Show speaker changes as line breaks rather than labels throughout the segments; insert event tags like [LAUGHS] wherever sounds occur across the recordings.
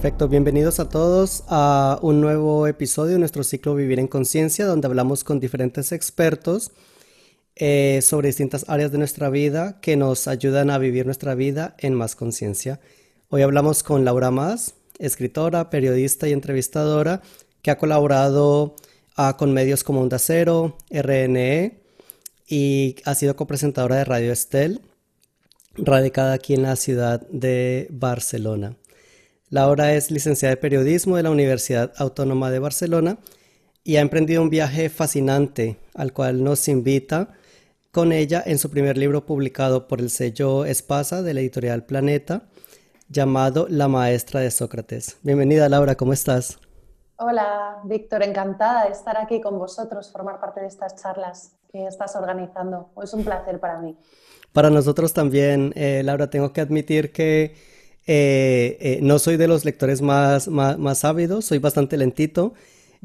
Perfecto, bienvenidos a todos a un nuevo episodio de nuestro ciclo Vivir en Conciencia, donde hablamos con diferentes expertos eh, sobre distintas áreas de nuestra vida que nos ayudan a vivir nuestra vida en más conciencia. Hoy hablamos con Laura Más, escritora, periodista y entrevistadora, que ha colaborado ah, con medios como Onda Cero, RNE y ha sido copresentadora de Radio Estel, radicada aquí en la ciudad de Barcelona. Laura es licenciada de periodismo de la Universidad Autónoma de Barcelona y ha emprendido un viaje fascinante al cual nos invita con ella en su primer libro publicado por el sello Espasa de la editorial Planeta, llamado La Maestra de Sócrates. Bienvenida Laura, ¿cómo estás?
Hola Víctor, encantada de estar aquí con vosotros, formar parte de estas charlas que estás organizando. Es un placer para mí.
Para nosotros también, eh, Laura, tengo que admitir que eh, eh, no soy de los lectores más, más, ávidos, soy bastante lentito.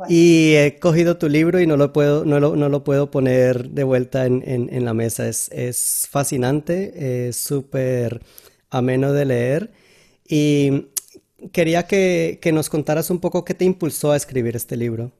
Y he cogido tu libro y no lo puedo, no lo, no lo puedo poner de vuelta en, en, la mesa. Es, es fascinante, es súper ameno de leer. Y quería que, que nos contaras un poco qué te impulsó a escribir este libro.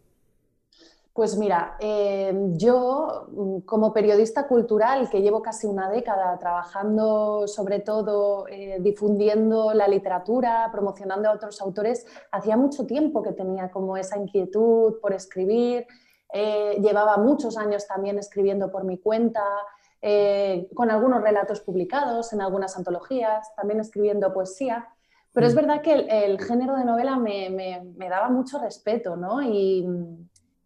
Pues mira, em, yo mm, como periodista cultural que llevo casi una década trabajando sobre todo eh, difundiendo la literatura, promocionando a otros autores, hacía mucho tiempo que tenía como esa inquietud por escribir, eh, llevaba muchos años también escribiendo por mi cuenta, eh, con algunos relatos publicados en algunas antologías, también escribiendo poesía. Pero es mm. verdad que el, género de novela me, me, daba mucho respeto, ¿no? Y,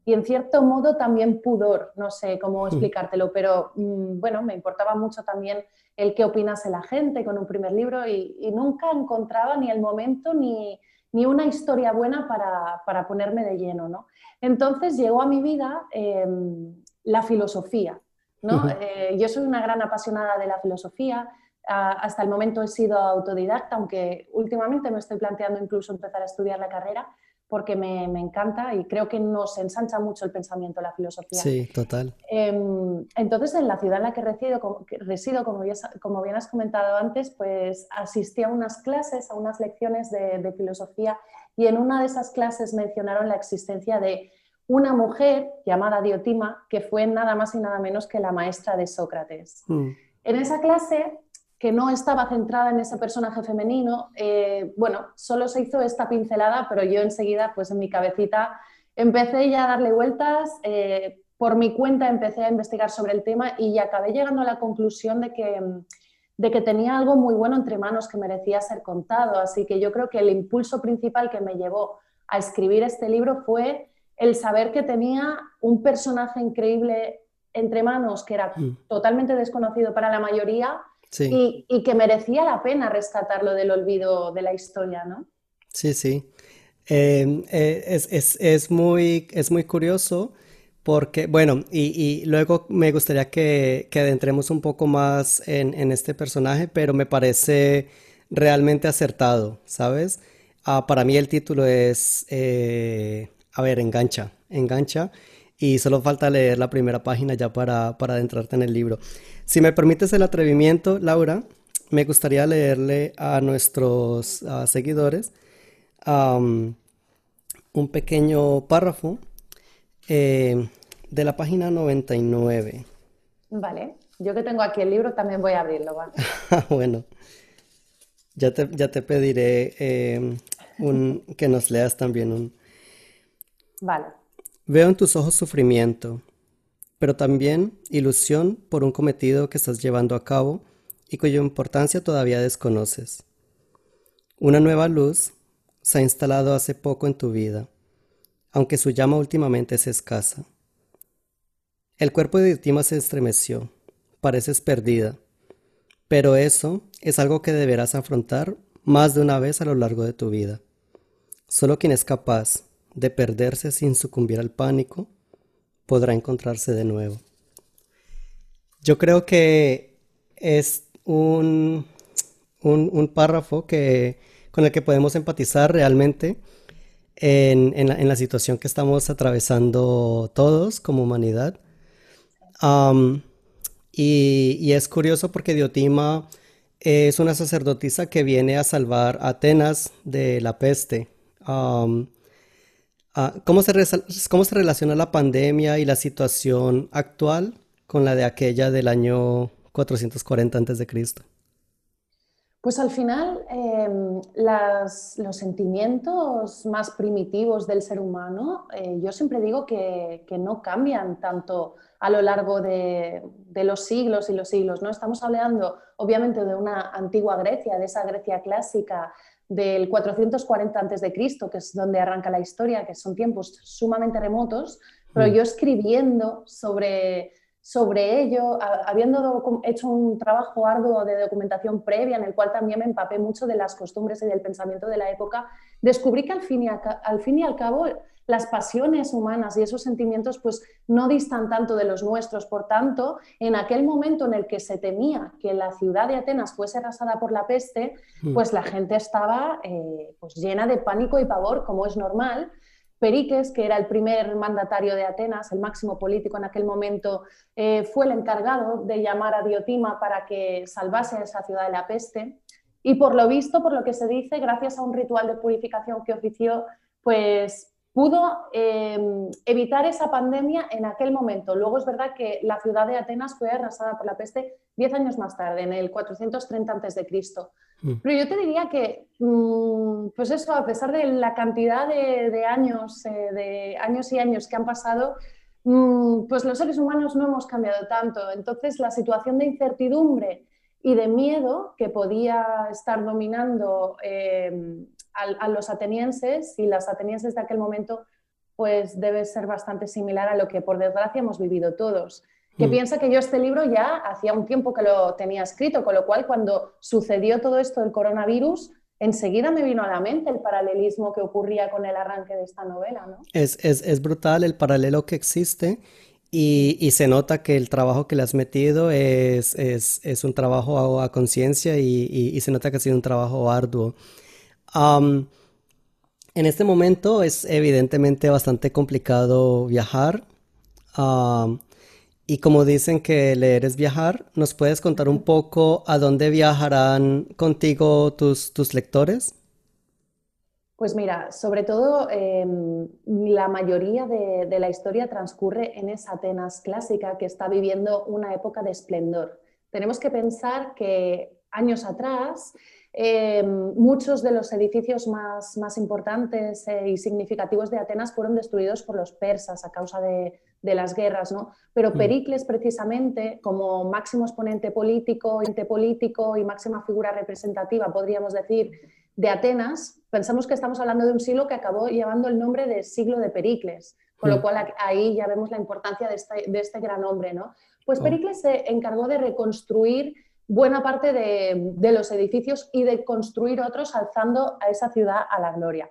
y en cierto modo también pudor, no sé cómo hmm. explicártelo, pero mm, bueno, me importaba mucho también el qué opinase la gente con un primer libro y, nunca encontraba ni el momento ni, ni una historia buena para, para, ponerme de lleno. ¿no? Entonces llegó a mi vida em, la filosofía. ¿no? Eh, yo soy una gran apasionada de la filosofía, hasta el momento he sido autodidacta, aunque últimamente me estoy planteando incluso empezar a estudiar la carrera, porque me, encanta y creo que nos ensancha mucho el pensamiento, la filosofía.
Sí, total.
Em, entonces, en la ciudad en la que resido, como, resido, como, bien, has comentado antes, pues asistí a unas clases, a unas lecciones de, filosofía y en una de esas clases mencionaron la existencia de una mujer llamada Diotima, que fue nada más y nada menos que la maestra de Sócrates. Mm. En esa clase que no estaba centrada en ese personaje femenino, eh, bueno, solo se hizo esta pincelada, pero yo enseguida, pues en mi cabecita, empecé ya a darle vueltas, eh, por mi cuenta empecé a investigar sobre el tema y acabé llegando a la conclusión de que, de que tenía algo muy bueno entre manos que merecía ser contado. Así que yo creo que el impulso principal que me llevó a escribir este libro fue el saber que tenía un personaje increíble entre manos que era mm. totalmente desconocido para la mayoría y, que merecía la pena rescatarlo del olvido de la historia, ¿no?
Sí, sí. Em, eh, es, muy, es muy curioso porque, bueno, y, luego me gustaría que, que, adentremos un poco más en, este personaje, pero me parece realmente acertado, ¿sabes? Ah, para mí el título es, eh, a ver, engancha, engancha y solo falta leer la primera página ya para, para adentrarte en el libro. Si me permites el atrevimiento, Laura, me gustaría leerle a nuestros seguidores un pequeño párrafo eh, de la página 99.
Vale, yo que tengo aquí el libro también voy a abrirlo. [LAUGHS]
bueno, ya te, ya te pediré em, un, que nos leas también un...
Vale.
Veo en tus ojos sufrimiento, pero también ilusión por un cometido que estás llevando a cabo y cuya importancia todavía desconoces. Una nueva luz se ha instalado hace poco en tu vida, aunque su llama últimamente es escasa. El cuerpo de Ditima se estremeció, pareces perdida, pero eso es algo que deberás afrontar más de una vez a lo largo de tu vida. Solo quien es capaz de perderse sin sucumbir al pánico, podrá encontrarse de nuevo. Yo creo que es un, un, párrafo que, con el que podemos empatizar realmente en, en, la, situación que estamos atravesando todos como humanidad. y, y, es curioso porque Diotima es una sacerdotisa que viene a salvar a Atenas de la peste. Ah, ¿cómo, se ¿Cómo se relaciona la pandemia y la situación actual con la de aquella del año 440 a.C.?
Pues al final em, los sentimientos más primitivos del ser humano, eh, yo siempre digo que, no cambian tanto a lo largo de, los siglos y los siglos. ¿no? Estamos hablando obviamente de una antigua Grecia, de esa Grecia clásica del 440 a.C., que es donde arranca la historia, que son tiempos sumamente remotos, pero mm. yo escribiendo sobre sobre ello, habiendo hecho un trabajo arduo de documentación previa en el cual también me empapé mucho de las costumbres y del pensamiento de la época, descubrí que al fin y, al, fin y al cabo las pasiones humanas y esos sentimientos pues no distan tanto de los nuestros. Por tanto, en aquel momento en el que se temía que la ciudad de Atenas fuese arrasada por la peste, hmm. pues la gente estaba eh, pues llena de pánico y pavor, como es normal, Pericles, que era el primer mandatario de Atenas, el máximo político en aquel momento, eh, fue el encargado de llamar a Diotima para que salvase a esa ciudad de la peste. Y por lo visto, por lo que se dice, gracias a un ritual de purificación que ofició, pues pudo em, evitar esa pandemia en aquel momento. Luego es verdad que la ciudad de Atenas fue arrasada por la peste diez años más tarde, en el 430 a.C. Mm. Pero yo te diría que, mm, pues eso, a pesar de la cantidad de, años, eh, de años y años que han pasado, mm, pues los seres humanos no hemos cambiado tanto. Entonces, la situación de incertidumbre y de miedo que podía estar dominando eh, a, los atenienses y las atenienses de aquel momento, pues debe ser bastante similar a lo que por desgracia hemos vivido todos. Que mm. piensa que yo este libro ya hacía un tiempo que lo tenía escrito, con lo cual cuando sucedió todo esto del coronavirus, enseguida me vino a la mente el paralelismo que ocurría con el arranque de esta novela. ¿no?
Es, es, es brutal el paralelo que existe y, y, se nota que el trabajo que le has metido es, es, es un trabajo a, conciencia y, y, se nota que ha sido un trabajo arduo en este momento es evidentemente bastante complicado viajar. Y como dicen que leer es viajar, ¿nos puedes contar un poco a dónde viajarán contigo tus, tus lectores?
Pues mira, sobre todo em, la mayoría de, de, la historia transcurre en esa Atenas clásica que está viviendo una época de esplendor. Tenemos que pensar que años atrás eh, muchos de los edificios más, más importantes eh, y significativos de Atenas fueron destruidos por los persas a causa de, de las guerras, ¿no? Pero mm. Pericles, precisamente, como máximo exponente político, ente político y máxima figura representativa, podríamos decir, de Atenas, pensamos que estamos hablando de un siglo que acabó llevando el nombre de siglo de Pericles, con lo mm. cual ahí ya vemos la importancia de este, de este gran hombre, ¿no? Pues oh. Pericles se encargó de reconstruir buena parte de, los edificios y de construir otros alzando a esa ciudad a la gloria.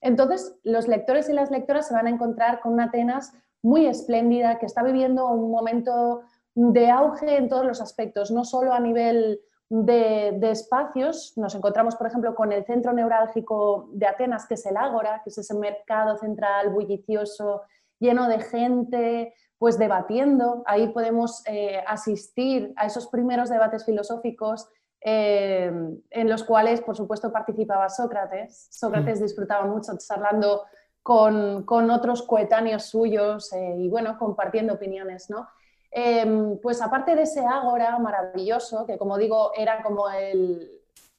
Entonces, los lectores y las lectoras se van a encontrar con Atenas muy espléndida, que está viviendo un momento de auge en todos los aspectos, no solo a nivel de, espacios. Nos encontramos, por ejemplo, con el centro neurálgico de Atenas, que es el Ágora, que es ese mercado central bullicioso, lleno de gente, pues debatiendo. Ahí podemos eh, asistir a esos primeros debates filosóficos eh, en los cuales, por supuesto, participaba Sócrates. Sócrates mm. disfrutaba mucho charlando con, otros coetáneos suyos eh, y, bueno, compartiendo opiniones, ¿no? Em, pues aparte de ese ágora maravilloso, que como digo, era como el,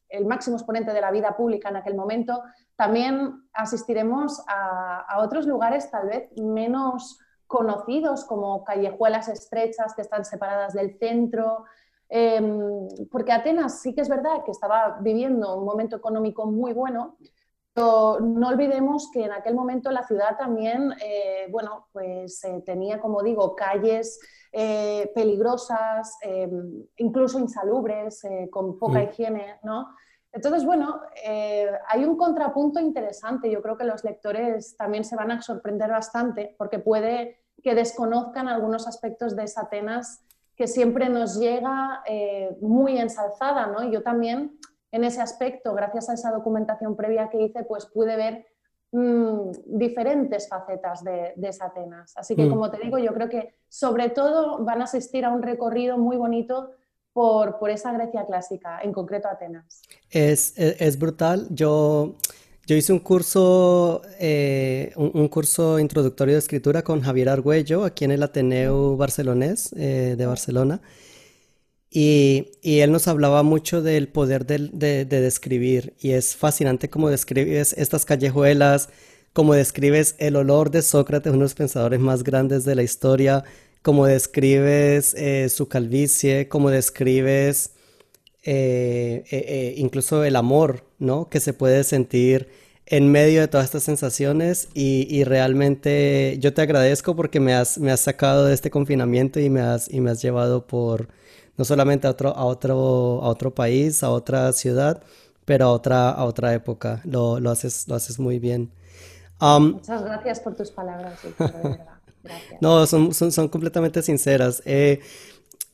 el, máximo exponente de la vida pública en aquel momento, también asistiremos a, a otros lugares tal vez menos conocidos como callejuelas estrechas que están separadas del centro, em, porque Atenas sí que es verdad que estaba viviendo un momento económico muy bueno, pero no olvidemos que en aquel momento la ciudad también, eh, bueno, pues eh, tenía, como digo, calles eh, peligrosas, em, incluso insalubres, con poca mm. higiene, ¿no? Entonces, bueno, hay un contrapunto interesante. Yo creo que los lectores también se van a sorprender bastante porque puede que desconozcan algunos aspectos de esa Atenas que siempre nos llega muy ensalzada, ¿no? yo también en ese aspecto, gracias a esa documentación previa que hice, pues pude ver mm, diferentes facetas de, esa Atenas. Así que, mm. como te digo, yo creo que sobre todo van a asistir a un recorrido muy bonito por, por esa Grecia clásica, en concreto Atenas.
Es, es, brutal. Yo, yo hice un curso, eh, un, curso introductorio de escritura con Javier Argüello aquí en el Ateneo Barcelonés eh, de Barcelona. Y, y, él nos hablaba mucho del poder de, de, de describir. Y es fascinante cómo describes estas callejuelas, cómo describes el olor de Sócrates, uno de los pensadores más grandes de la historia, cómo describes eh, su calvicie, cómo describes eh, eh, incluso el amor, ¿no? Que se puede sentir en medio de todas estas sensaciones y, realmente yo te agradezco porque me has, me has sacado de este confinamiento y me has, y me has llevado por no solamente a otro, a otro, a otro país, a otra ciudad, pero a otra, a otra época. Lo, lo haces, lo haces muy bien.
Muchas gracias por tus palabras, de verdad.
No, son, son, completamente sinceras. Eh,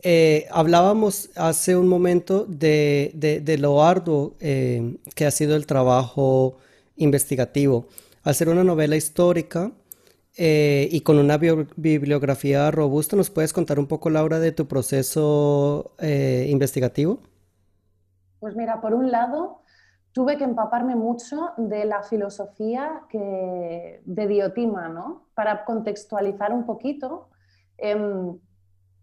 eh, hablábamos hace un momento de, lo arduo eh, que ha sido el trabajo investigativo. Al ser una novela histórica y con una bibliografía robusta, ¿nos puedes contar un poco, Laura, de tu proceso investigativo?
Pues mira, por un lado, tuve que empaparme mucho de la filosofía de Diotima, ¿no? Para contextualizar un poquito, em,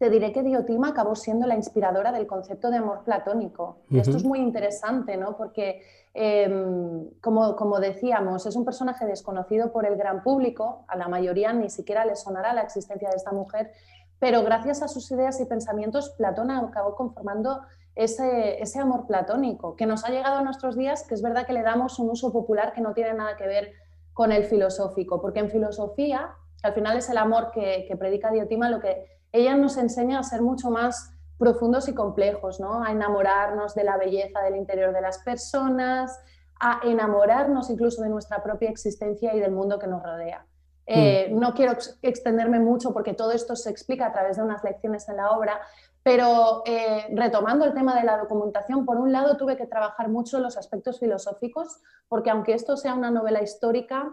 te diré que Diotima acabó siendo la inspiradora del concepto de amor platónico. Esto es muy interesante, ¿no? Porque, em, como, como decíamos, es un personaje desconocido por el gran público, a la mayoría ni siquiera le sonará la existencia de esta mujer, pero gracias a sus ideas y pensamientos, Platón acabó conformando ese, amor platónico que nos ha llegado a nuestros días, que es verdad que le damos un uso popular que no tiene nada que ver con el filosófico, porque en filosofía, al final es el amor que, predica Diotima, lo que ella nos enseña a ser mucho más profundos y complejos, ¿no? a enamorarnos de la belleza del interior de las personas, a enamorarnos incluso de nuestra propia existencia y del mundo que nos rodea. Eh, mm. No quiero extenderme mucho porque todo esto se explica a través de unas lecciones en la obra, pero eh, retomando el tema de la documentación, por un lado tuve que trabajar mucho los aspectos filosóficos, porque aunque esto sea una novela histórica,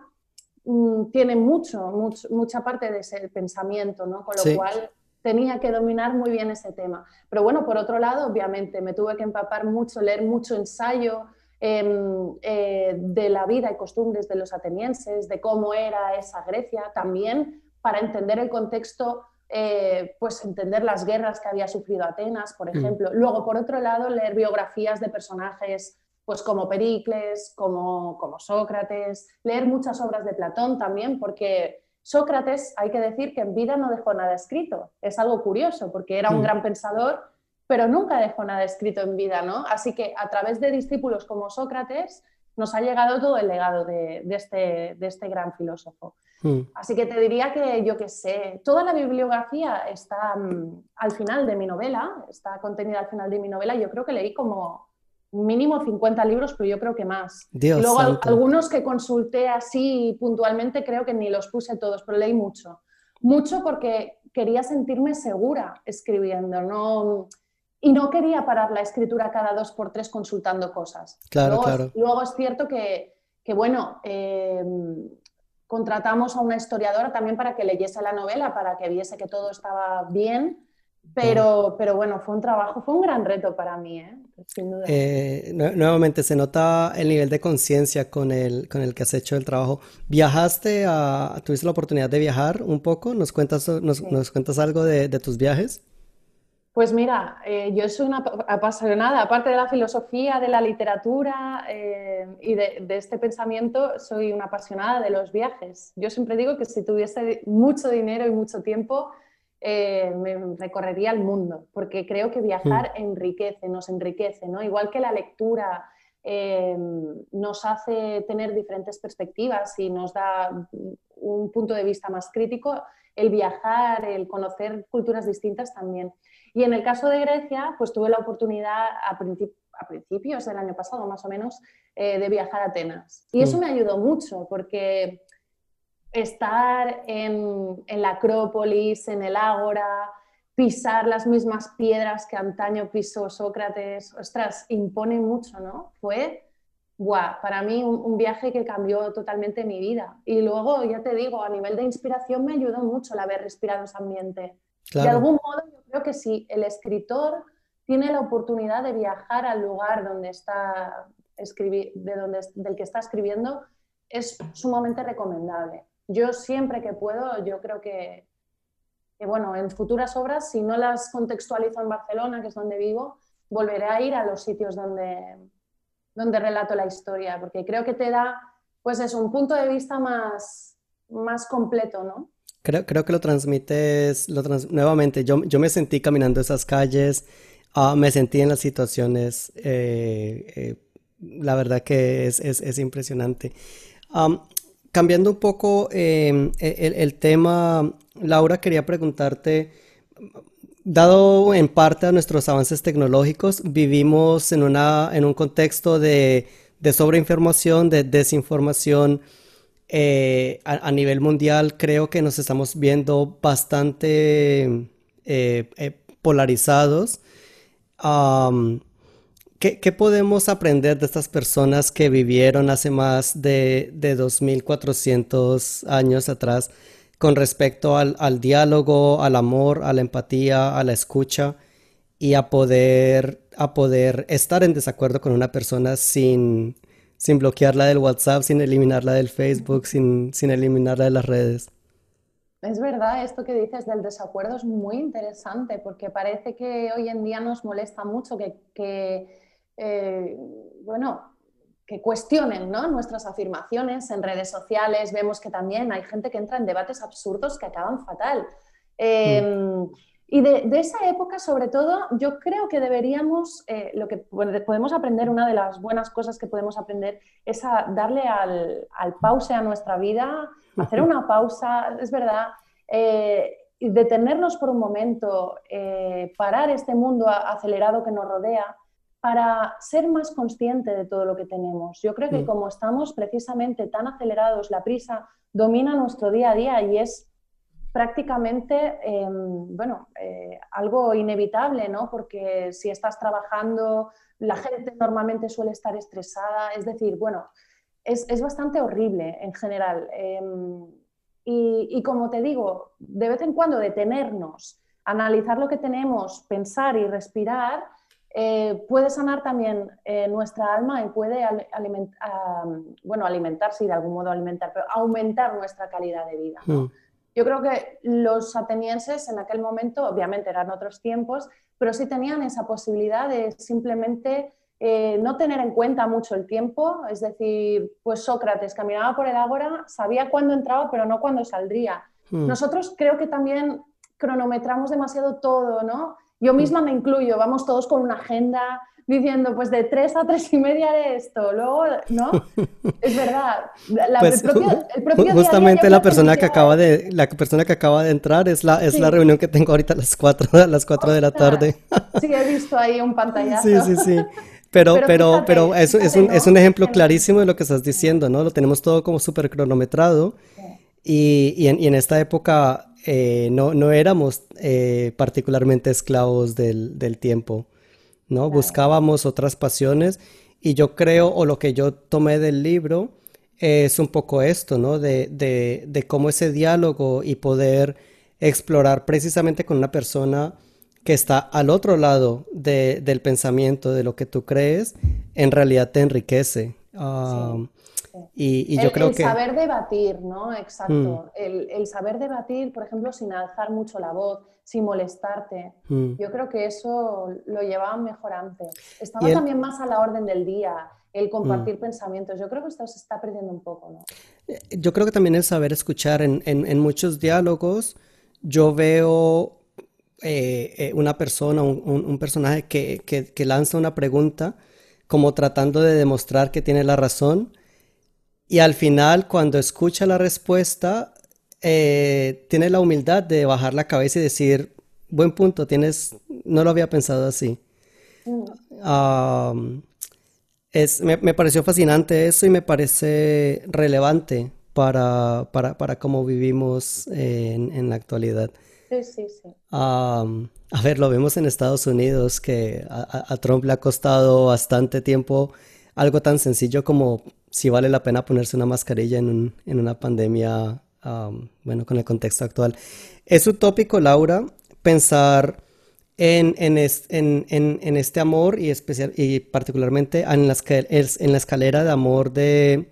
mm, tiene mucho, mucha parte de ese pensamiento, ¿no? Con lo cual tenía que dominar muy bien ese tema. Pero bueno, por otro lado, obviamente, me tuve que empapar mucho, leer mucho ensayo em, eh, de la vida y costumbres de los atenienses, de cómo era esa Grecia, también para entender el contexto eh, pues entender las guerras que había sufrido Atenas, por mm. ejemplo. Luego, por otro lado, leer biografías de personajes pues como Pericles, como, como Sócrates, leer muchas obras de Platón también, porque Sócrates, hay que decir que en vida no dejó nada escrito. Es algo curioso, porque era un mm. gran pensador, pero nunca dejó nada escrito en vida, ¿no? Así que a través de discípulos como Sócrates nos ha llegado todo el legado de, este, de este gran filósofo. Hmm. Así que te diría que yo qué sé, toda la bibliografía está mm, al final de mi novela, está contenida al final de mi novela. Yo creo que leí como mínimo 50 libros, pero yo creo que más. y luego algunos que consulté así puntualmente, creo que ni los puse todos, pero leí mucho. Mucho porque quería sentirme segura escribiendo, no, y no quería parar la escritura cada dos por tres consultando cosas.
Claro,
luego,
claro.
Luego es cierto que, que bueno, eh, contratamos a una historiadora también para que leyese la novela, para que viese que todo estaba bien. Pero, pero bueno, fue un trabajo, fue un gran reto para mí, ¿eh? sin duda.
Eh, nuevamente, se nota el nivel de conciencia con el, con el que has hecho el trabajo. ¿Viajaste a, tuviste la oportunidad de viajar un poco? ¿Nos cuentas, nos, nos cuentas algo de, de tus viajes?
Pues mira, eh, yo soy una apasionada, aparte de la filosofía, de la literatura eh, y de, este pensamiento, soy una apasionada de los viajes. Yo siempre digo que si tuviese mucho dinero y mucho tiempo, eh, me recorrería el mundo, porque creo que viajar mm. enriquece, nos enriquece, ¿no? Igual que la lectura nos hace tener diferentes perspectivas y nos da un punto de vista más crítico, el viajar, el conocer culturas distintas también. Y en el caso de Grecia, pues tuve la oportunidad a, principios del año pasado, más o menos, eh, de viajar a Atenas. Y eso mm. me ayudó mucho porque estar en, la Acrópolis, en el Ágora, pisar las mismas piedras que antaño pisó Sócrates, ostras, impone mucho, ¿no? Fue, guau, para mí un, viaje que cambió totalmente mi vida. Y luego, ya te digo, a nivel de inspiración me ayudó mucho el haber respirado ese ambiente. De algún modo, yo creo que si el escritor tiene la oportunidad de viajar al lugar donde está de donde, del que está escribiendo, es sumamente recomendable. Yo siempre que puedo, yo creo que, bueno, en futuras obras, si no las contextualizo en Barcelona, que es donde vivo, volveré a ir a los sitios donde, donde relato la historia, porque creo que te da, pues es un punto de vista más, más completo, ¿no?
Creo, creo que lo transmites, lo nuevamente, yo, yo me sentí caminando esas calles, ah, me sentí en las situaciones, eh, eh, la verdad que es, es, es impresionante cambiando un poco em, e, el, tema, Laura, quería preguntarte, dado en parte a nuestros avances tecnológicos, vivimos en, una, en un contexto de, de sobreinformación, de desinformación. Eh, a, nivel mundial creo que nos estamos viendo bastante eh, eh, polarizados. ¿Qué, podemos aprender de estas personas que vivieron hace más de, de 2400 años atrás con respecto al, diálogo, al amor, a la empatía, a la escucha y a poder, a poder estar en desacuerdo con una persona sin, sin bloquearla del WhatsApp, sin eliminarla del Facebook, sin, sin eliminarla de las redes?
Es verdad, esto que dices del desacuerdo es muy interesante porque parece que hoy en día nos molesta mucho que, que eh, bueno, que cuestionen nuestras afirmaciones en redes sociales. Vemos que también hay gente que entra en debates absurdos que acaban fatal. Em, y de, esa época, sobre todo, yo creo que deberíamos, eh, lo que podemos aprender, una de las buenas cosas que podemos aprender es a darle al, al pause a nuestra vida, hacer una [LAUGHS] pausa, es verdad, eh, detenernos por un momento, parar este mundo acelerado que nos rodea para ser más consciente de todo lo que tenemos. Yo creo que mm. como estamos precisamente tan acelerados, la prisa domina nuestro día a día y es prácticamente, em, bueno, eh, algo inevitable, ¿no? Porque si estás trabajando, la gente normalmente suele estar estresada, es decir, bueno, es, bastante horrible en general. Em, y, y como te digo, de vez en cuando detenernos, analizar lo que tenemos, pensar y respirar, eh, puede sanar también eh, nuestra alma y puede bueno, alimentarse y de algún modo alimentar, pero aumentar nuestra calidad de vida. Hmm. Yo creo que los atenienses en aquel momento, obviamente eran otros tiempos, pero sí tenían esa posibilidad de simplemente eh, no tener en cuenta mucho el tiempo, es decir, pues Sócrates caminaba por el ágora, sabía cuándo entraba, pero no cuándo saldría. Hmm. Nosotros creo que también cronometramos demasiado todo, ¿no? Yo misma me incluyo, vamos todos con una agenda diciendo, pues de tres a tres y media de esto, luego, ¿no? [LAUGHS] Es verdad.
Pues, [LAUGHS] justamente la persona que acaba de la persona que acaba de entrar es la es la reunión que tengo ahorita a las cuatro a las cuatro de la tarde.
Sí, he visto ahí un pantallazo.
Sí, sí, sí. Pero, pero, pero, eso es, un, es un ejemplo clarísimo de lo que estás diciendo, ¿no? Lo tenemos todo como súper cronometrado. Y, y, en, y, en, esta época eh, no, no, éramos eh, particularmente esclavos del, del tiempo, ¿no? Buscábamos otras pasiones y yo creo, o lo que yo tomé del libro, es un poco esto, ¿no? De, de, de cómo ese diálogo y poder explorar precisamente con una persona que está al otro lado de, del pensamiento, de lo que tú crees, en realidad te enriquece. Ah, y, yo
el,
creo que...
El saber debatir, ¿no? Exacto. Mm. El, saber debatir, por ejemplo, sin alzar mucho la voz, sin molestarte. Mm. Yo creo que eso lo llevaban mejor antes. Estaba también más a la orden del día, el compartir mm. pensamientos. Yo creo que esto se está perdiendo un poco, ¿no?
Eh, yo creo que también el saber escuchar en, en, muchos diálogos, yo veo eh, eh, una persona, un, un personaje que, que, que lanza una pregunta como tratando de demostrar que tiene la razón y al final, cuando escucha la respuesta, eh, tiene la humildad de bajar la cabeza y decir, buen punto, tienes, no lo había pensado así. Mm. es, me, pareció fascinante eso y me parece relevante para, para, para cómo vivimos en, la actualidad.
Sí, sí, sí.
a ver, lo vemos en Estados Unidos, que a, Trump le ha costado bastante tiempo algo tan sencillo como si vale la pena ponerse una mascarilla en, una pandemia, bueno, con el contexto actual. Es utópico, Laura, pensar en, en, este amor y, especial, y particularmente en la, en la escalera de amor de,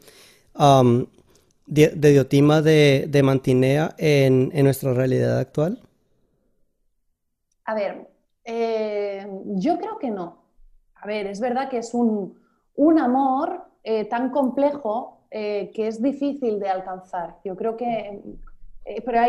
de, Diotima de, de Mantinea en, nuestra realidad actual?
A ver, eh, yo creo que no. A ver, es verdad que es un, amor eh, tan complejo eh, que es difícil de alcanzar. Yo creo que eh, pero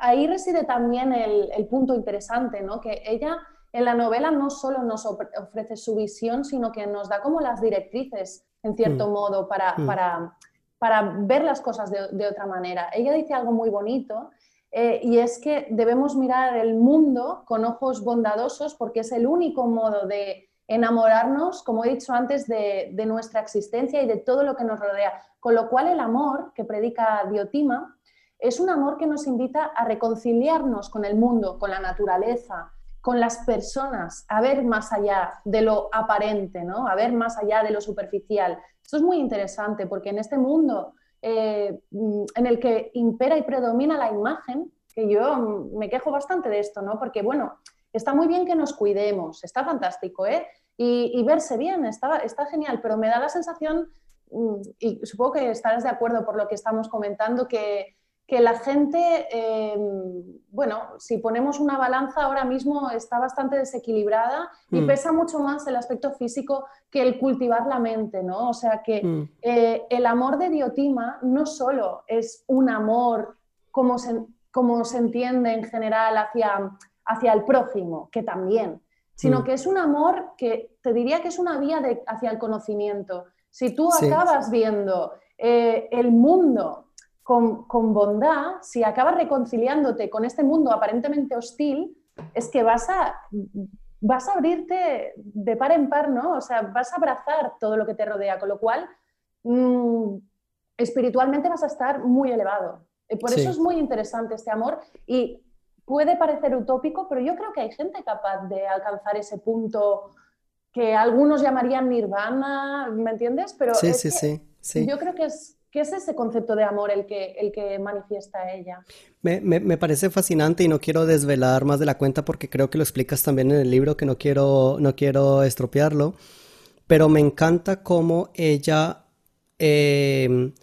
ahí, reside también el, punto interesante, ¿no? Que ella en la novela no solo nos ofrece su visión, sino que nos da como las directrices, en cierto mm. modo, para, mm. para, para, ver las cosas de, otra manera. Ella dice algo muy bonito eh, y es que debemos mirar el mundo con ojos bondadosos porque es el único modo de enamorarnos, como he dicho antes, de, nuestra existencia y de todo lo que nos rodea. Con lo cual el amor que predica Diotima es un amor que nos invita a reconciliarnos con el mundo, con la naturaleza, con las personas, a ver más allá de lo aparente, ¿no? a ver más allá de lo superficial. Esto es muy interesante porque en este mundo eh, en el que impera y predomina la imagen, que yo me quejo bastante de esto, ¿no? porque bueno, está muy bien que nos cuidemos, está fantástico, ¿eh? Y, verse bien, está, está genial, pero me da la sensación, mm, y supongo que estarás de acuerdo por lo que estamos comentando, que que la gente, em, bueno, si ponemos una balanza ahora mismo está bastante desequilibrada y mm. pesa mucho más el aspecto físico que el cultivar la mente, ¿no? O sea que mm. eh, el amor de Diotima no solo es un amor como se, como se entiende en general hacia, hacia el prójimo, que también, sino mm. que es un amor que te diría que es una vía de, hacia el conocimiento. Si tú acabas viendo eh, el mundo con, bondad, si acabas reconciliándote con este mundo aparentemente hostil, es que vas a, vas a abrirte de par en par, ¿no? O sea, vas a abrazar todo lo que te rodea, con lo cual mm, espiritualmente vas a estar muy elevado. Y por eso es muy interesante este amor y puede parecer utópico, pero yo creo que hay gente capaz de alcanzar ese punto que algunos llamarían nirvana, ¿me entiendes? Pero
sí, sí, sí.
yo creo que es, ¿Qué es ese concepto de amor el que, el que manifiesta ella?
Me, parece fascinante y no quiero desvelar más de la cuenta porque creo que lo explicas también en el libro, que no quiero, no quiero estropearlo, pero me encanta cómo ella em,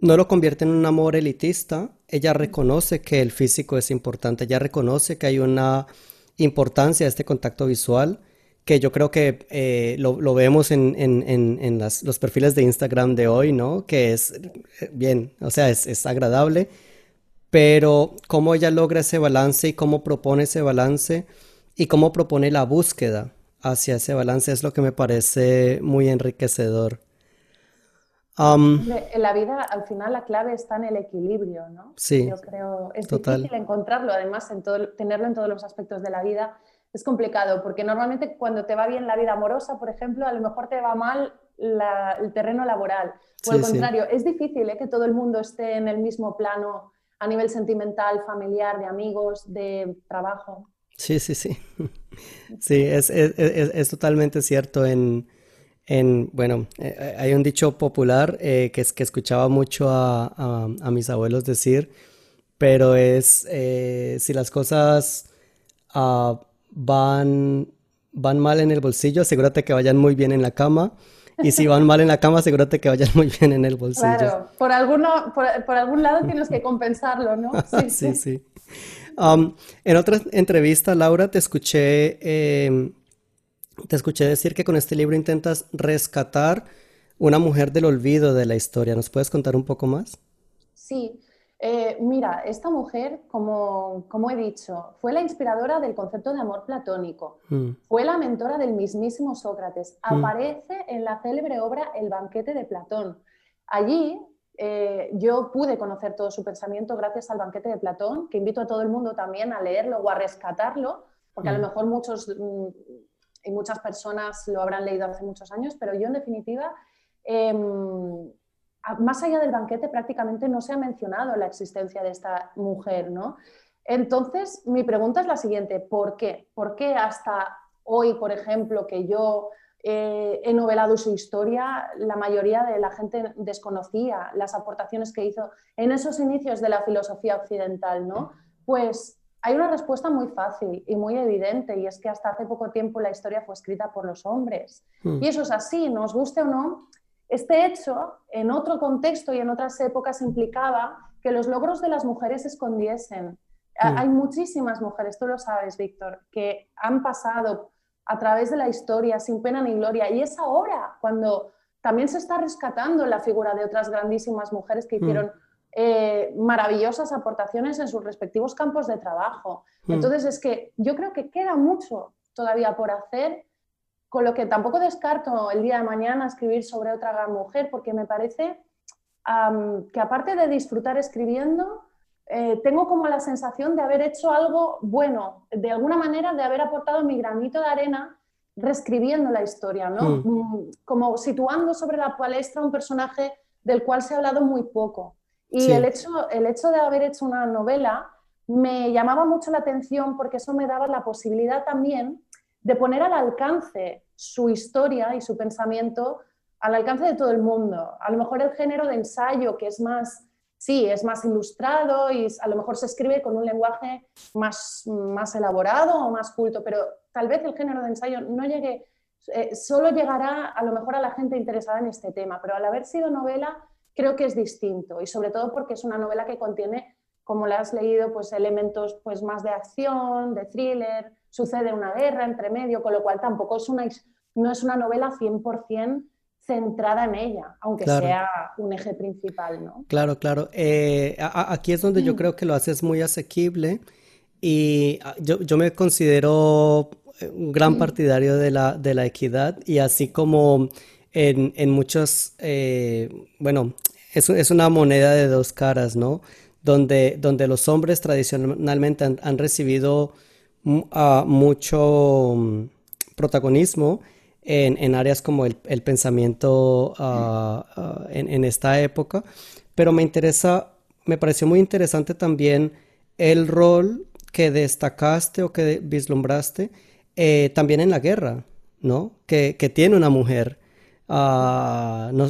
no lo convierte en un amor elitista, ella reconoce que el físico es importante, ella reconoce que hay una importancia a este contacto visual que yo creo que eh, lo, vemos en, los perfiles de Instagram de hoy, ¿no? Que es eh, bien, o sea, es, agradable, pero cómo ella logra ese balance y cómo propone ese balance y cómo propone la búsqueda hacia ese balance es lo que me parece muy enriquecedor.
En la vida, al final, la clave está en el equilibrio, ¿no?
Sí.
Yo creo, es difícil encontrarlo, además, en todo, tenerlo en todos los aspectos de la vida es complicado, porque normalmente cuando te va bien la vida amorosa, por ejemplo, a lo mejor te va mal el terreno laboral. O al contrario, es difícil ¿eh? que todo el mundo esté en el mismo plano a nivel sentimental, familiar, de amigos, de trabajo.
Sí, sí, sí. [LAUGHS] Sí, es, totalmente cierto. En, bueno, eh, eh, hay un dicho popular que, es, que escuchaba mucho a, mis abuelos decir, pero es si las cosas... Uh, van, van mal en el bolsillo, asegúrate que vayan muy bien en la cama. Y si van mal en la cama, asegúrate que vayan muy bien en el bolsillo.
Claro, por, alguno, por, algún lado tienes que compensarlo, ¿no? [LAUGHS]
Sí, sí. Um, en otra entrevista, Laura, te escuché, te escuché decir que con este libro intentas rescatar una mujer del olvido de la historia. ¿Nos puedes contar un poco más?
Sí, eh, mira, esta mujer, como, he dicho, fue la inspiradora del concepto de amor platónico, mm. fue la mentora del mismísimo Sócrates, mm. aparece en la célebre obra El banquete de Platón. Allí eh, yo pude conocer todo su pensamiento gracias al banquete de Platón, que invito a todo el mundo también a leerlo o a rescatarlo, porque a lo mm. mejor muchos y muchas personas lo habrán leído hace muchos años, pero yo en definitiva... Em, más allá del banquete prácticamente no se ha mencionado la existencia de esta mujer, ¿no? Entonces, mi pregunta es la siguiente, ¿por qué? ¿Por qué hasta hoy, por ejemplo, que yo eh, he novelado su historia, la mayoría de la gente desconocía las aportaciones que hizo en esos inicios de la filosofía occidental, ¿no? Pues hay una respuesta muy fácil y muy evidente, y es que hasta hace poco tiempo la historia fue escrita por los hombres. Hmm. Y eso es así, nos guste o no. Este hecho, en otro contexto y en otras épocas, implicaba que los logros de las mujeres se escondiesen. Hmm. Hay muchísimas mujeres, tú lo sabes, Víctor, que han pasado a través de la historia sin pena ni gloria. Y es ahora cuando también se está rescatando la figura de otras grandísimas mujeres que hmm. hicieron eh, maravillosas aportaciones en sus respectivos campos de trabajo. Hmm. Entonces es que yo creo que queda mucho todavía por hacer, con lo que tampoco descarto el día de mañana escribir sobre otra gran mujer, porque me parece que aparte de disfrutar escribiendo, eh, tengo como la sensación de haber hecho algo bueno, de alguna manera de haber aportado mi granito de arena reescribiendo la historia, ¿no? Hmm. Mm, como situando sobre la palestra un personaje del cual se ha hablado muy poco. Y el, hecho, el hecho de haber hecho una novela me llamaba mucho la atención porque eso me daba la posibilidad también de poner al alcance su historia y su pensamiento al alcance de todo el mundo. A lo mejor el género de ensayo, que es más sí, es más ilustrado y a lo mejor se escribe con un lenguaje más, más elaborado o más culto, pero tal vez el género de ensayo no llegue, eh, solo llegará a lo mejor a la gente interesada en este tema, pero al haber sido novela creo que es distinto y sobre todo porque es una novela que contiene, como la has leído, pues elementos pues más de acción, de thriller, sucede una guerra entre medio, con lo cual tampoco es una, no es una novela 100% centrada en ella, aunque sea un eje principal, ¿no?
Claro, claro. Eh, aquí es donde yo mm. creo que lo haces muy asequible y ah, yo, yo me considero un gran mm. partidario de la, de la equidad y así como en, en muchos, eh, bueno, es, una moneda de dos caras, ¿no? Donde, donde los hombres tradicionalmente han, recibido mm, ah, mucho protagonismo en, áreas como el, pensamiento ah, ah, en, esta época, pero me interesa, me pareció muy interesante también el rol que destacaste o que vislumbraste eh, también en la guerra, ¿no? Que, tiene una mujer. Ah, [LAUGHS]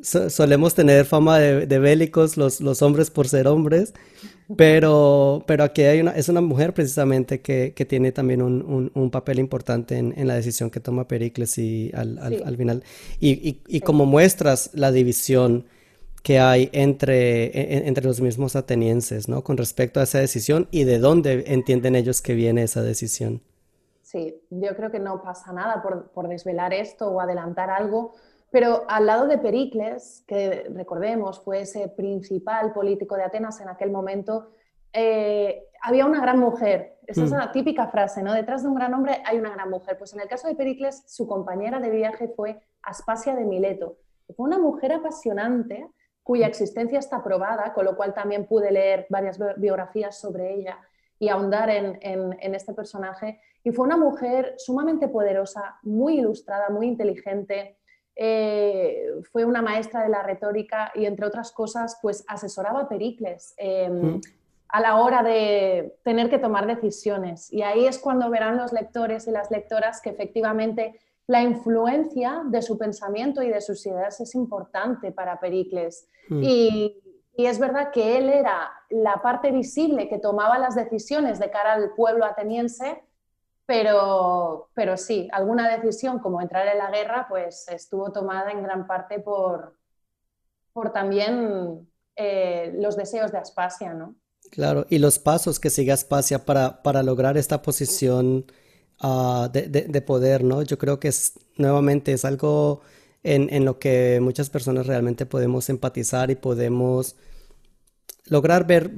solemos tener fama de, bélicos los, los, hombres por ser hombres, pero, pero aquí hay una, es una mujer precisamente que, que tiene también un, un, papel importante en, en, la decisión que toma Pericles y al, al, final. Y, y, y como muestras la división que hay entre, e, e, entre los mismos atenienses, ¿no? Con respecto a esa decisión y de dónde entienden ellos que viene esa decisión.
Sí, yo creo que no pasa nada por, por desvelar esto o adelantar algo, pero al lado de Pericles, que recordemos fue ese principal político de Atenas en aquel momento, eh, había una gran mujer. Esa es una mm. típica frase, ¿no? Detrás de un gran hombre hay una gran mujer. Pues en el caso de Pericles, su compañera de viaje fue Aspasia de Mileto. Fue una mujer apasionante cuya existencia está probada, con lo cual también pude leer varias biografías sobre ella y ahondar en, en este personaje. Y fue una mujer sumamente poderosa, muy ilustrada, muy inteligente, eh, fue una maestra de la retórica y, entre otras cosas, pues asesoraba a Pericles em, mm. a la hora de tener que tomar decisiones. Y ahí es cuando verán los lectores y las lectoras que efectivamente la influencia de su pensamiento y de sus ideas es importante para Pericles. Mm. Y, y es verdad que él era la parte visible que tomaba las decisiones de cara al pueblo ateniense, pero, pero sí, alguna decisión como entrar en la guerra pues estuvo tomada en gran parte por, por también eh, los deseos de Aspasia, ¿no?
Claro, y los pasos que sigue Aspasia para, para lograr esta posición ah, de, de, poder, ¿no? Yo creo que es, nuevamente es algo en, en lo que muchas personas realmente podemos empatizar y podemos lograr ver,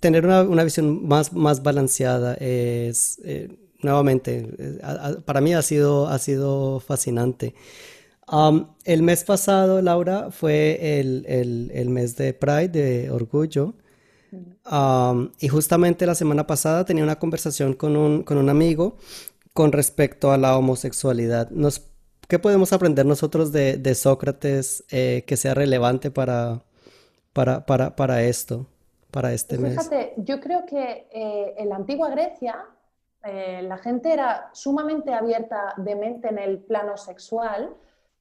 tener una, una visión más, más balanceada. Es, eh, nuevamente, para mí ha sido, ha sido fascinante. el mes pasado, Laura, fue el, mes de Pride, de Orgullo. y justamente la semana pasada tenía una conversación con un, amigo con respecto a la homosexualidad. Nos, ¿Qué podemos aprender nosotros de, Sócrates eh, que sea relevante para, para, para, esto, para este
pues
mes?
Fíjate, yo creo que eh, en la antigua Grecia eh, la gente era sumamente abierta de mente en el plano sexual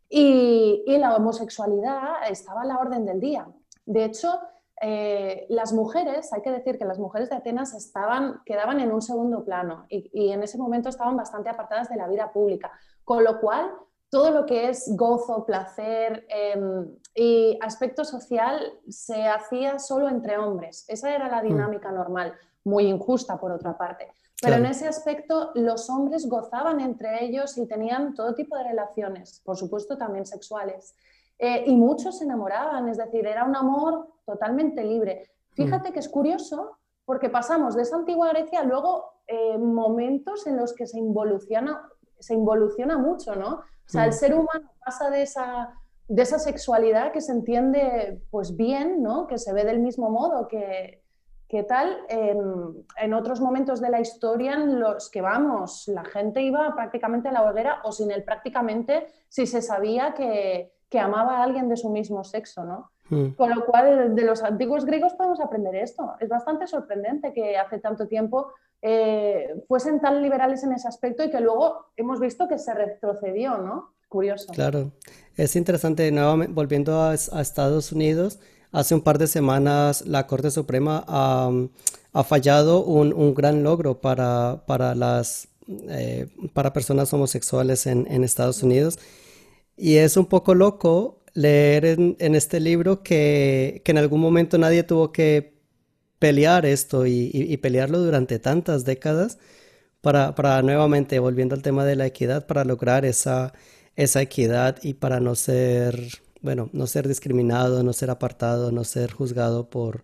y, la homosexualidad estaba a la orden del día. De hecho, eh, las mujeres, hay que decir que las mujeres de Atenas estaban, quedaban en un segundo plano y, en ese momento estaban bastante apartadas de la vida pública, con lo cual todo lo que es gozo, placer em, y aspecto social se hacía solo entre hombres. Esa era la mm. dinámica normal, muy injusta por otra parte. Pero en ese aspecto los hombres gozaban entre ellos y tenían todo tipo de relaciones, por supuesto también sexuales. Eh, y muchos se enamoraban, es decir, era un amor totalmente libre. Fíjate mm. que es curioso porque pasamos de esa antigua Grecia a luego eh, momentos en los que se involuciona, se involuciona mucho, ¿no? O sea, el mm. ser humano pasa de esa, de esa sexualidad que se entiende pues bien, ¿no? Que se ve del mismo modo que, ¿Qué tal? en otros momentos de la historia en los que vamos, la gente iba prácticamente a la hoguera o sin él prácticamente si se sabía que, que amaba a alguien de su mismo sexo, ¿no? Hmm. Con lo cual, de los antiguos griegos podemos aprender esto. Es bastante sorprendente que hace tanto tiempo eh, fuesen tan liberales en ese aspecto y que luego hemos visto que se retrocedió, ¿no? Curioso.
Claro, es interesante, nuevamente, volviendo a, Estados Unidos, hace un par de semanas la Corte Suprema ha, fallado un, gran logro para, para, las, eh, para personas homosexuales en, en Estados Unidos. Y es un poco loco leer en, este libro que, en algún momento nadie tuvo que pelear esto y, pelearlo durante tantas décadas para, para, nuevamente, volviendo al tema de la equidad, para lograr esa, esa equidad y para no ser, bueno, no ser discriminado, no ser apartado, no ser juzgado por,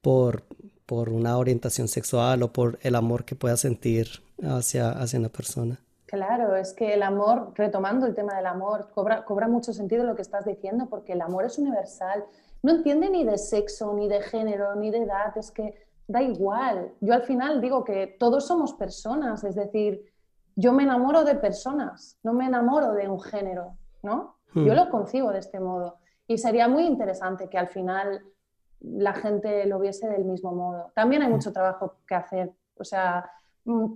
por, por una orientación sexual o por el amor que pueda sentir hacia, hacia una persona.
Claro, es que el amor, retomando el tema del amor, cobra, cobra mucho sentido lo que estás diciendo, porque el amor es universal. No entiende ni de sexo, ni de género, ni de edad, es que da igual. Yo al final digo que todos somos personas, es decir, yo me enamoro de personas, no me enamoro de un género, ¿no? Hmm. Yo lo concibo de este modo. Y sería muy interesante que al final la gente lo viese del mismo modo. También hay mucho trabajo que hacer. O sea, mm,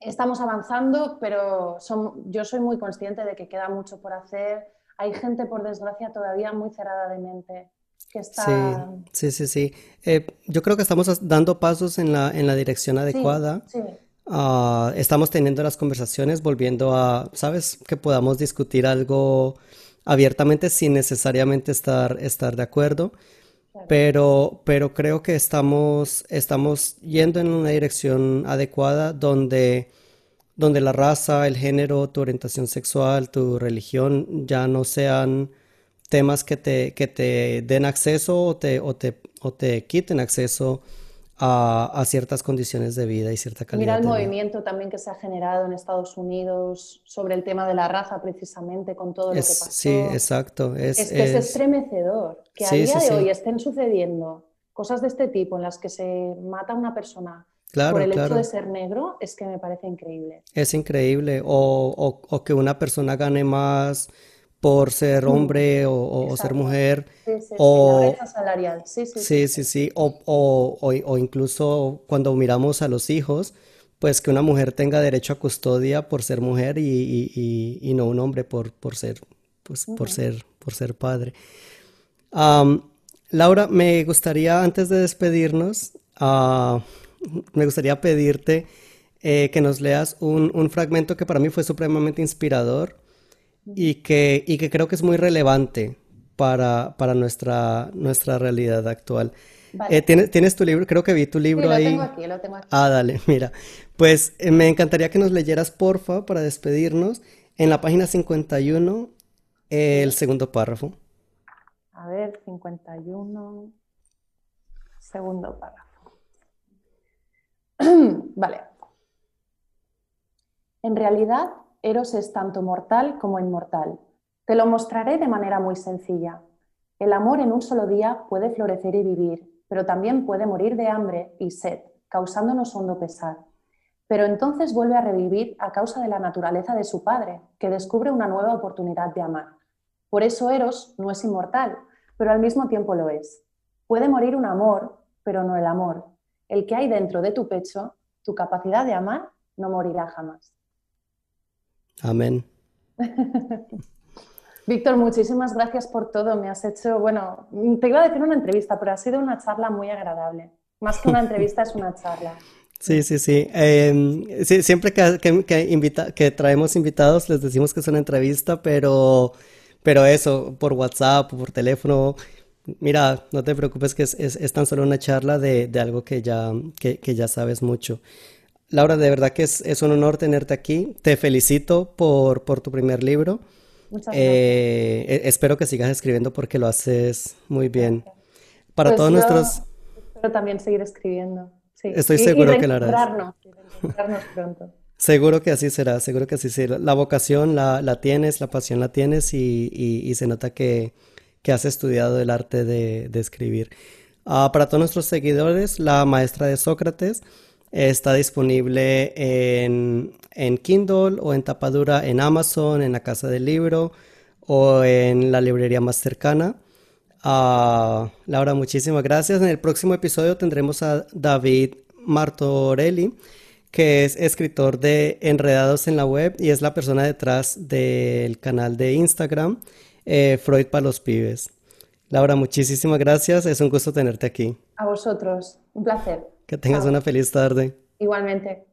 estamos avanzando, pero yo soy muy consciente de que queda mucho por hacer. Hay gente, por desgracia, todavía muy cerrada de mente. Que está...
Sí, sí, sí. Eh, yo creo que estamos dando pasos en la, en la dirección adecuada. Sí, ah, estamos teniendo las conversaciones, volviendo a, ¿sabes? Que podamos discutir algo abiertamente sin necesariamente estar, estar de acuerdo. Pero, pero creo que estamos, estamos yendo en una dirección adecuada donde, donde la raza, el género, tu orientación sexual, tu religión ya no sean temas que te, que te den acceso o te, o te, o te quiten acceso a, ciertas condiciones de vida y cierta calidad.
Mira el movimiento también que se ha generado en Estados Unidos sobre el tema de la raza, precisamente con todo lo que pasó.
Sí, exacto.
Es, que es, estremecedor que a día de hoy estén sucediendo cosas de este tipo en las que se mata a una persona por el hecho de ser negro, es que me parece increíble.
Es increíble. O, o que una persona gane más por ser hombre o, ser mujer.
Sí, sí, o, salarial. Sí,
sí, sí. sí, O, o, incluso cuando miramos a los hijos, pues que una mujer tenga derecho a custodia por ser mujer y, y, no un hombre por, por, ser, pues, por, ser, por ser padre. Laura, me gustaría, antes de despedirnos, uh, me gustaría pedirte eh, que nos leas un, un fragmento que para mí fue supremamente inspirador y que, y que creo que es muy relevante para, para nuestra, nuestra realidad actual. Eh, ¿tienes, tu libro? Creo que vi tu libro
ahí.
Lo
tengo aquí, lo tengo aquí.
Ah, dale, [LAUGHS] mira. Pues eh, me encantaría que nos leyeras, porfa, para despedirnos, en la página 51, el segundo párrafo.
A ver, 51, segundo párrafo. [CLEARS THROAT] vale. En realidad, Eros es tanto mortal como inmortal. Te lo mostraré de manera muy sencilla. El amor en un solo día puede florecer y vivir, pero también puede morir de hambre y sed, causándonos hondo pesar. Pero entonces vuelve a revivir a causa de la naturaleza de su padre, que descubre una nueva oportunidad de amar. Por eso Eros no es inmortal, pero al mismo tiempo lo es. Puede morir un amor, pero no el amor. El que hay dentro de tu pecho, tu capacidad de amar, no morirá jamás.
Amén. [LAUGHS]
Víctor, muchísimas gracias por todo. Me has hecho, bueno, te iba a decir una entrevista, pero ha sido una charla muy agradable. Más que una [LAUGHS] entrevista, es una charla.
Sí, sí, sí. Em, siempre que, que, traemos invitados les decimos que es una entrevista, pero, pero eso, por WhatsApp por teléfono, mira, no te preocupes que es, tan solo una charla de, algo que ya, que, ya sabes mucho. Laura, de verdad que es, un honor tenerte aquí. Te felicito por, por tu primer libro. Muchas eh, gracias. E, espero que sigas escribiendo porque lo haces muy bien. Para pues todos nuestros...
Espero también seguir escribiendo.
Estoy seguro que lo harás.
pronto.
Seguro que así será, seguro que así será. La vocación la, tienes, la pasión la tienes y, se nota que, has estudiado el arte de, escribir. Ah, para todos nuestros seguidores, La Maestra de Sócrates está disponible en, Kindle o en tapadura en Amazon, en la Casa del Libro o en la librería más cercana. Uh, Laura, muchísimas gracias. En el próximo episodio tendremos a David Martorelli, que es escritor de Enredados en la Web y es la persona detrás del canal de Instagram eh, Freud para los pibes. Laura, muchísimas gracias. Es un gusto tenerte aquí.
A vosotros. Un placer.
Que tengas una feliz tarde.
Igualmente.